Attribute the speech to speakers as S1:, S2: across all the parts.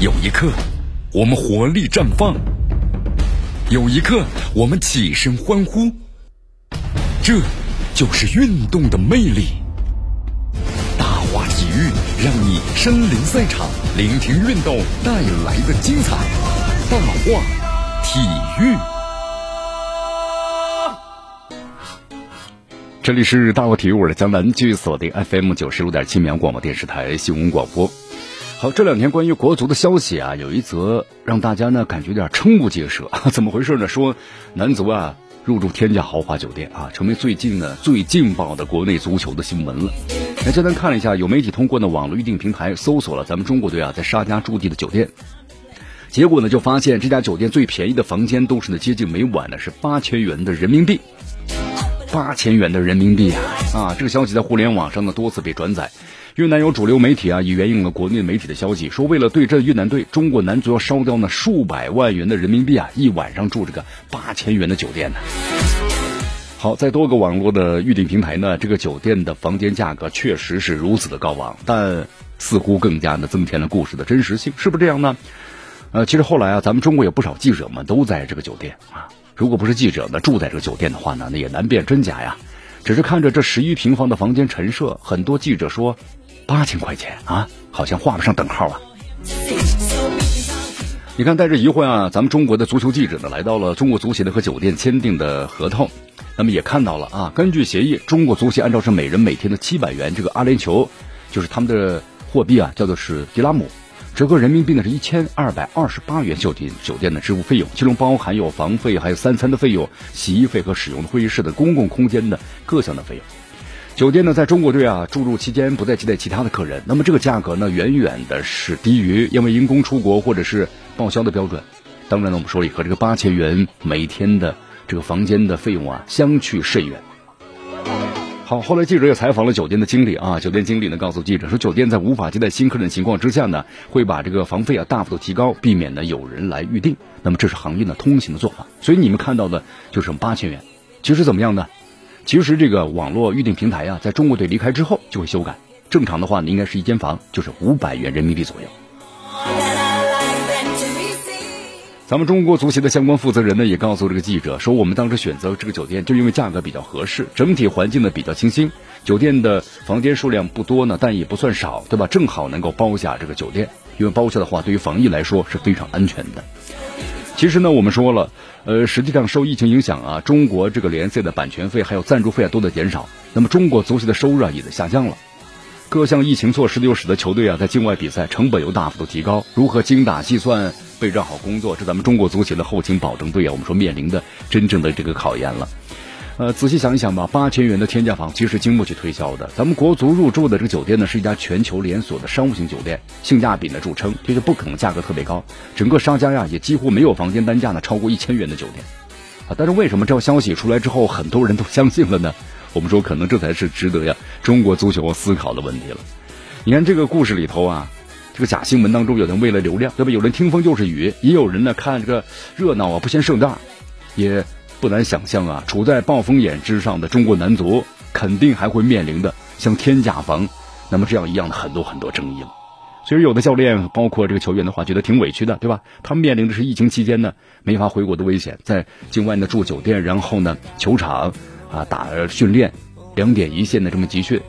S1: 有一刻，我们活力绽放；有一刻，我们起身欢呼。这就是运动的魅力。大话体育让你身临赛场，聆听运动带来的精彩。大话体育，这里是大话体育，我是江南，继续锁定 FM 九十六点七绵阳广播电视台新闻广播。好，这两天关于国足的消息啊，有一则让大家呢感觉有点瞠目结舌。怎么回事呢？说男足啊入住天价豪华酒店啊，成为最近呢最劲爆的国内足球的新闻了。那简单看了一下，有媒体通过呢网络预订平台搜索了咱们中国队啊在沙加驻地的酒店，结果呢就发现这家酒店最便宜的房间都是呢接近每晚呢是八千元的人民币，八千元的人民币啊啊！这个消息在互联网上呢多次被转载。越南有主流媒体啊，也援引了国内媒体的消息，说为了对阵越南队，中国男足要烧掉呢数百万元的人民币啊，一晚上住这个八千元的酒店呢。好，在多个网络的预订平台呢，这个酒店的房间价格确实是如此的高昂，但似乎更加的增添了故事的真实性，是不是这样呢？呃，其实后来啊，咱们中国有不少记者们都在这个酒店啊，如果不是记者呢住在这个酒店的话呢，那也难辨真假呀。只是看着这十一平方的房间陈设，很多记者说。八千块钱啊，好像画不上等号啊！你看，带着疑惑啊，咱们中国的足球记者呢，来到了中国足协的和酒店签订的合同，那么也看到了啊，根据协议，中国足协按照是每人每天的七百元这个阿联酋，就是他们的货币啊，叫做是迪拉姆，折合人民币呢是一千二百二十八元酒店酒店的支付费用，其中包含有房费、还有三餐的费用、洗衣费和使用的会议室的公共空间的各项的费用。酒店呢，在中国队啊驻入期间不再接待其他的客人，那么这个价格呢，远远的是低于因为因公出国或者是报销的标准。当然呢，我们说了，和这个八千元每天的这个房间的费用啊，相去甚远。好，后来记者也采访了酒店的经理啊，酒店经理呢告诉记者说，酒店在无法接待新客人的情况之下呢，会把这个房费啊大幅度提高，避免呢有人来预定。那么这是行业呢通行的做法，所以你们看到的就是八千元。其实怎么样呢？其实这个网络预订平台啊，在中国队离开之后就会修改。正常的话呢，应该是一间房就是五百元人民币左右。咱们中国足协的相关负责人呢，也告诉这个记者说，我们当时选择这个酒店，就因为价格比较合适，整体环境呢比较清新，酒店的房间数量不多呢，但也不算少，对吧？正好能够包下这个酒店，因为包下的话，对于防疫来说是非常安全的。其实呢，我们说了，呃，实际上受疫情影响啊，中国这个联赛的版权费还有赞助费啊都在减少，那么中国足协的收入啊也在下降了。各项疫情措施又使得球队啊在境外比赛成本又大幅度提高，如何精打细算备战好工作，这咱们中国足协的后勤保证队啊，我们说面临的真正的这个考验了。呃，仔细想一想吧，八千元的天价房其实经不起推销的。咱们国足入住的这个酒店呢，是一家全球连锁的商务型酒店，性价比呢著称，就是不可能价格特别高。整个商家呀也几乎没有房间单价呢超过一千元的酒店啊。但是为什么这条消息出来之后，很多人都相信了呢？我们说，可能这才是值得呀中国足球思考的问题了。你看这个故事里头啊，这个假新闻当中，有人为了流量，对吧？有人听风就是雨，也有人呢看这个热闹啊不嫌盛大，也。不难想象啊，处在暴风眼之上的中国男足，肯定还会面临的像天价房那么这样一样的很多很多争议了。所以有的教练，包括这个球员的话，觉得挺委屈的，对吧？他们面临的是疫情期间呢没法回国的危险，在境外呢住酒店，然后呢球场啊打训练，两点一线的这么集训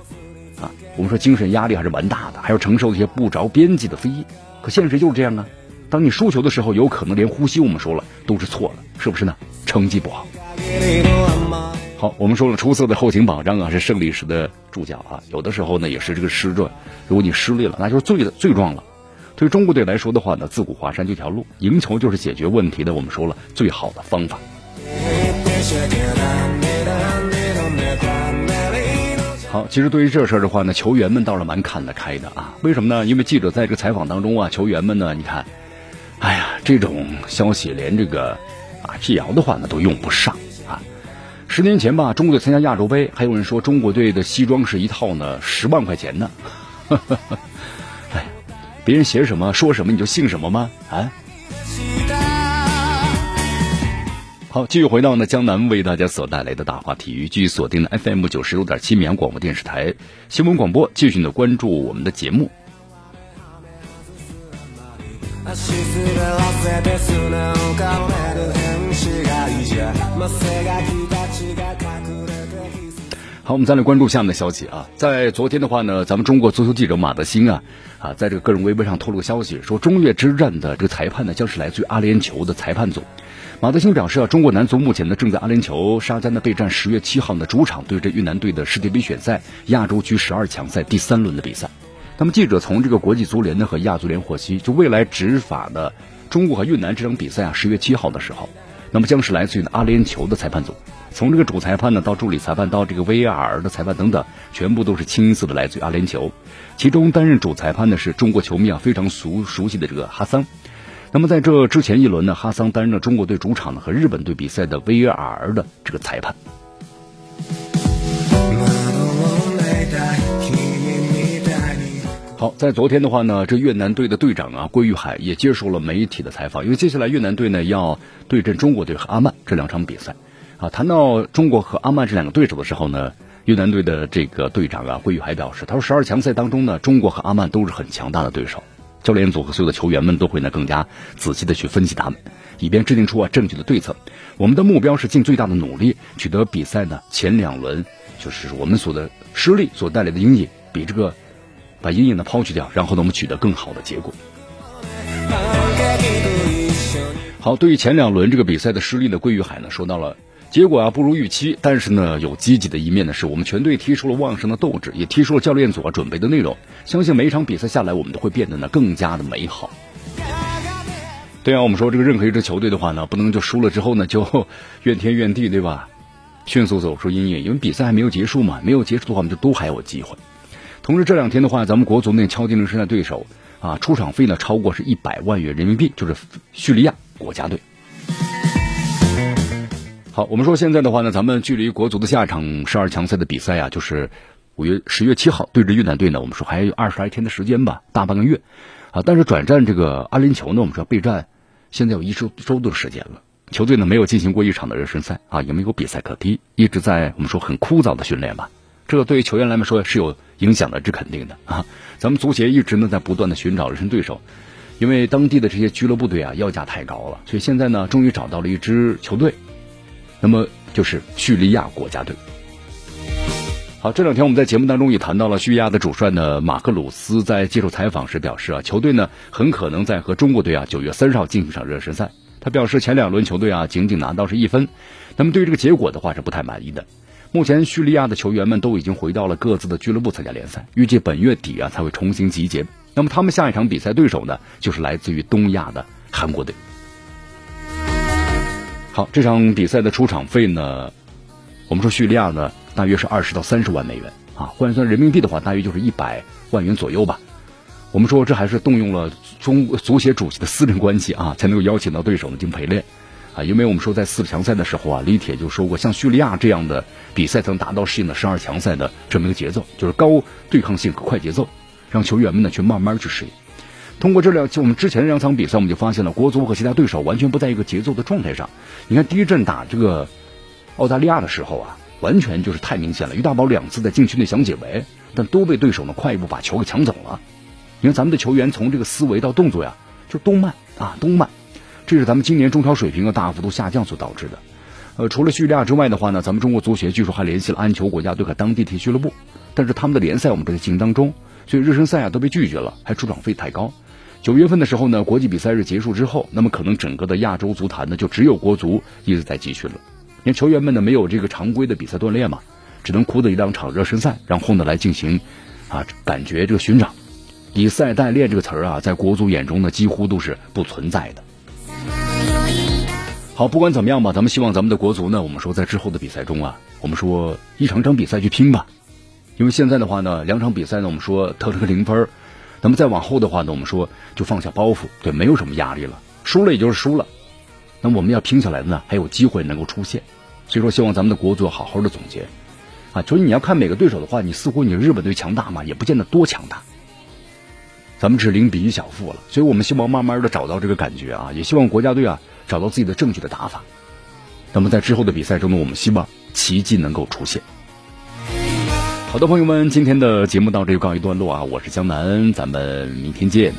S1: 啊，我们说精神压力还是蛮大的，还要承受一些不着边际的非议。可现实就是这样啊。当你输球的时候，有可能连呼吸，我们说了都是错的，是不是呢？成绩不好。好，我们说了，出色的后勤保障啊，是胜利时的注脚啊。有的时候呢，也是这个失状。如果你失利了，那就是罪的罪状了。对中国队来说的话呢，自古华山就一条路，赢球就是解决问题的。我们说了，最好的方法。好，其实对于这事儿的话呢，球员们倒是蛮看得开的啊。为什么呢？因为记者在这个采访当中啊，球员们呢，你看。哎呀，这种消息连这个啊辟谣的话呢都用不上啊！十年前吧，中国队参加亚洲杯，还有人说中国队的西装是一套呢十万块钱呢。哎呀，别人写什么说什么你就信什么吗？啊！好，继续回到呢江南为大家所带来的大话体育，继续锁定的 FM 九十六点七绵阳广播电视台新闻广播，继续呢关注我们的节目。好，我们再来关注下面的消息啊，在昨天的话呢，咱们中国足球记者马德兴啊啊，在这个个人微博上透露消息，说中越之战的这个裁判呢，将是来自于阿联酋的裁判组。马德兴表示啊，中国男足目前呢正在阿联酋沙迦呢备战十月七号的主场对阵越南队的世界杯选赛亚洲区十二强赛第三轮的比赛。那么记者从这个国际足联呢和亚足联获悉，就未来执法的中国和越南这场比赛啊，十月七号的时候。那么将是来自于阿联酋的裁判组，从这个主裁判呢到助理裁判到这个 VAR 的裁判等等，全部都是清一色的来自于阿联酋。其中担任主裁判的是中国球迷啊非常熟熟悉的这个哈桑。那么在这之前一轮呢，哈桑担任了中国队主场呢和日本队比赛的 VAR 的这个裁判。好，在昨天的话呢，这越南队的队长啊，郭玉海也接受了媒体的采访，因为接下来越南队呢要对阵中国队和阿曼这两场比赛，啊，谈到中国和阿曼这两个对手的时候呢，越南队的这个队长啊，郭玉海表示，他说十二强赛当中呢，中国和阿曼都是很强大的对手，教练组和所有的球员们都会呢更加仔细的去分析他们，以便制定出啊正确的对策。我们的目标是尽最大的努力取得比赛呢前两轮，就是我们所的失利所带来的阴影比这个。把阴影呢抛去掉，然后呢我们取得更好的结果。好，对于前两轮这个比赛的失利呢，桂玉海呢说到了结果啊不如预期，但是呢有积极的一面呢，是我们全队提出了旺盛的斗志，也提出了教练组啊准备的内容，相信每一场比赛下来，我们都会变得呢更加的美好。对啊，我们说这个任何一支球队的话呢，不能就输了之后呢就 怨天怨地，对吧？迅速走出阴影，因为比赛还没有结束嘛，没有结束的话，我们就都还有机会。同时这两天的话，咱们国足那敲定了现在对手啊，出场费呢超过是一百万元人民币，就是叙利亚国家队。好，我们说现在的话呢，咱们距离国足的下一场十二强赛的比赛啊，就是五月十月七号对阵越南队呢，我们说还有二十来天的时间吧，大半个月啊。但是转战这个阿联酋呢，我们说备战现在有一周周的时间了，球队呢没有进行过一场的热身赛啊，也没有比赛可踢，一直在我们说很枯燥的训练吧。这个对于球员来说是有影响的，这肯定的啊。咱们足协一直呢在不断的寻找热身对手，因为当地的这些俱乐部队啊要价太高了，所以现在呢终于找到了一支球队，那么就是叙利亚国家队。好，这两天我们在节目当中也谈到了叙利亚的主帅呢马克鲁斯在接受采访时表示啊，球队呢很可能在和中国队啊九月三十号进行一场热身赛。他表示前两轮球队啊仅仅拿到是一分，那么对于这个结果的话是不太满意的。目前，叙利亚的球员们都已经回到了各自的俱乐部参加联赛，预计本月底啊才会重新集结。那么，他们下一场比赛对手呢，就是来自于东亚的韩国队。好，这场比赛的出场费呢，我们说叙利亚呢，大约是二十到三十万美元啊，换算人民币的话，大约就是一百万元左右吧。我们说，这还是动用了中足协主席的私人关系啊，才能够邀请到对手呢进行陪练。啊，因为我们说在四强赛的时候啊，李铁就说过，像叙利亚这样的比赛才能达到适应的十二强赛的这么一个节奏，就是高对抗性和快节奏，让球员们呢去慢慢去适应。通过这两，我们之前的两场比赛，我们就发现了国足和其他对手完全不在一个节奏的状态上。你看第一阵打这个澳大利亚的时候啊，完全就是太明显了，于大宝两次在禁区内想解围，但都被对手呢快一步把球给抢走了。你看咱们的球员从这个思维到动作呀，就都慢啊，都慢。这是咱们今年中超水平的大幅度下降所导致的。呃，除了叙利亚之外的话呢，咱们中国足协据说还联系了安球国家队和当地体育俱乐部，但是他们的联赛我们正在进行当中，所以热身赛啊都被拒绝了，还出场费太高。九月份的时候呢，国际比赛日结束之后，那么可能整个的亚洲足坛呢就只有国足一直在集训了。因为球员们呢没有这个常规的比赛锻炼嘛，只能哭的一两场热身赛，然后呢来进行啊感觉这个寻找。以赛代练这个词儿啊，在国足眼中呢几乎都是不存在的。好，不管怎么样吧，咱们希望咱们的国足呢，我们说在之后的比赛中啊，我们说一场场比赛去拼吧。因为现在的话呢，两场比赛呢，我们说得了个零分那么再往后的话呢，我们说就放下包袱，对，没有什么压力了，输了也就是输了。那我们要拼下来的呢，还有机会能够出现。所以说，希望咱们的国足好好的总结啊。就是你要看每个对手的话，你似乎你日本队强大嘛，也不见得多强大。咱们是零比一小负了，所以我们希望慢慢的找到这个感觉啊，也希望国家队啊。找到自己的正确的打法，那么在之后的比赛中呢，我们希望奇迹能够出现。好的，朋友们，今天的节目到这就告一段落啊！我是江南，咱们明天见。